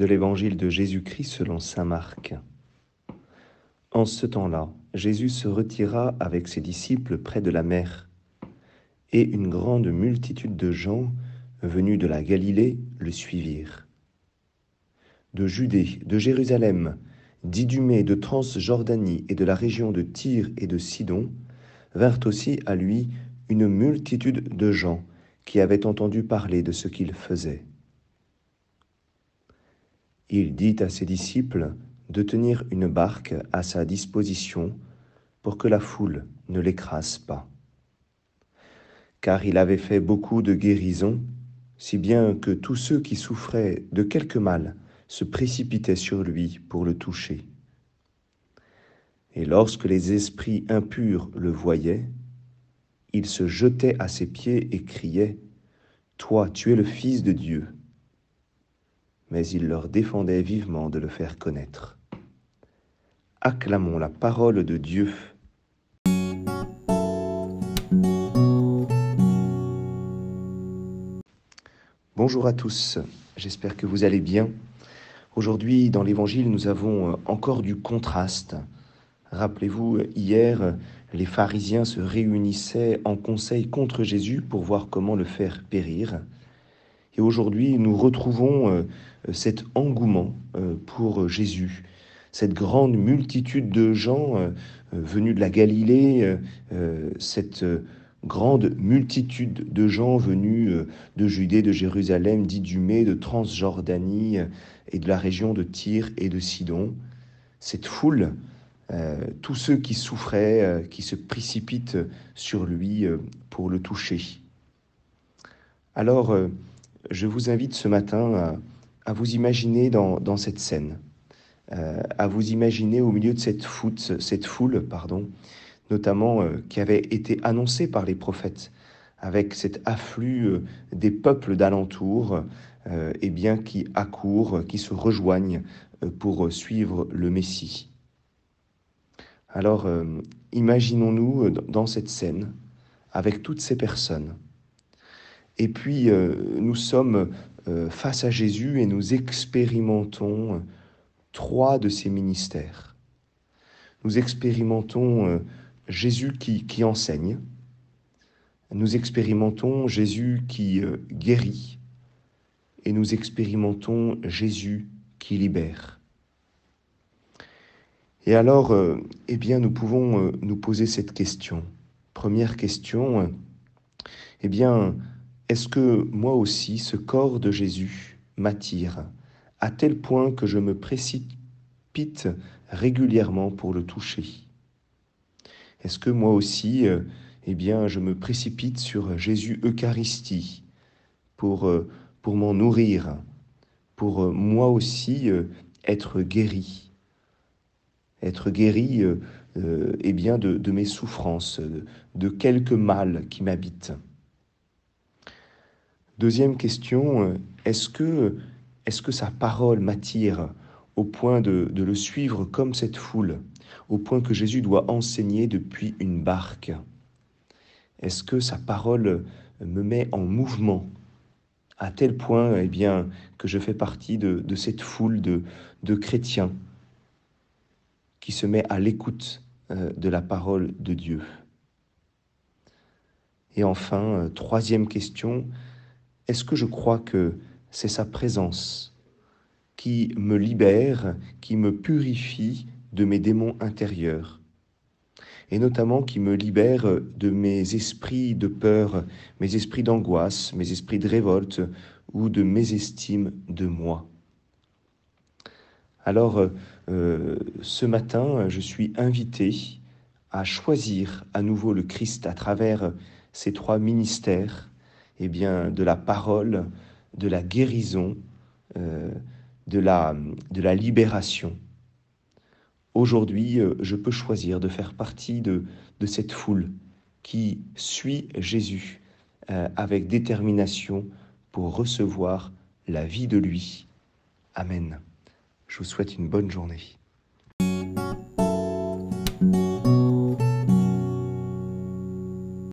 de l'évangile de Jésus-Christ selon Saint Marc. En ce temps-là, Jésus se retira avec ses disciples près de la mer, et une grande multitude de gens venus de la Galilée le suivirent. De Judée, de Jérusalem, d'Idumée, de Transjordanie et de la région de Tyr et de Sidon, vinrent aussi à lui une multitude de gens qui avaient entendu parler de ce qu'il faisait il dit à ses disciples de tenir une barque à sa disposition pour que la foule ne l'écrase pas. Car il avait fait beaucoup de guérisons, si bien que tous ceux qui souffraient de quelque mal se précipitaient sur lui pour le toucher. Et lorsque les esprits impurs le voyaient, ils se jetaient à ses pieds et criaient, Toi, tu es le Fils de Dieu mais il leur défendait vivement de le faire connaître. Acclamons la parole de Dieu. Bonjour à tous, j'espère que vous allez bien. Aujourd'hui, dans l'Évangile, nous avons euh, encore du contraste. Rappelez-vous, hier, les pharisiens se réunissaient en conseil contre Jésus pour voir comment le faire périr. Et aujourd'hui, nous retrouvons euh, cet engouement euh, pour Jésus, cette grande multitude de gens euh, venus de la Galilée, cette grande multitude de gens venus de Judée, de Jérusalem, d'Idumée, de Transjordanie et de la région de Tyr et de Sidon. Cette foule, tous ceux qui souffraient, qui se précipitent sur lui pour le toucher. Alors, je vous invite ce matin à, vous imaginer dans, cette scène, euh, à vous imaginer au milieu de cette, foule, notamment euh, qui avait été annoncée par les prophètes, avec cet afflux euh, des peuples d'alentour, eh bien qui accourent, qui se rejoignent pour suivre le Messie. Alors, imaginons-nous dans cette scène, avec toutes ces personnes, et puis, euh, nous sommes euh, face à Jésus et nous expérimentons trois de ses ministères. Nous expérimentons euh, Jésus qui, qui, enseigne, nous expérimentons Jésus qui guérit, et nous expérimentons Jésus qui libère. Et alors, eh bien, nous pouvons nous poser cette question. Première question, eh bien, est-ce que moi aussi ce corps de Jésus m'attire à tel point que je me précipite régulièrement pour le toucher? Est-ce que moi aussi, euh, eh bien, je me précipite sur Jésus Eucharistie pour, euh, m'en nourrir, pour euh, moi aussi être guéri? Être guéri eh bien, de, de, mes souffrances, de quelque mal qui m'habite. Deuxième question, euh, est-ce que, sa parole m'attire au point de, le suivre comme cette foule, au point que Jésus doit enseigner depuis une barque? Est-ce que sa parole me met en mouvement à tel point eh bien, que je fais partie de, cette foule de, de, chrétiens qui se met à l'écoute euh, de la parole de Dieu? Et enfin, euh, troisième question, est-ce que je crois que c'est sa présence qui me libère, qui me purifie de mes démons intérieurs et notamment qui me libère de mes esprits de peur, mes esprits d'angoisse, mes esprits de révolte ou de mésestime de moi? Alors, euh, ce matin, je suis invité à choisir à nouveau le Christ à travers ces trois ministères eh bien, de la parole, de la guérison, euh, de, la, de la libération. Aujourd'hui, euh, je peux choisir de faire partie de, de cette foule qui suit Jésus euh, avec détermination pour recevoir la vie de lui. Amen. Je vous souhaite une bonne journée.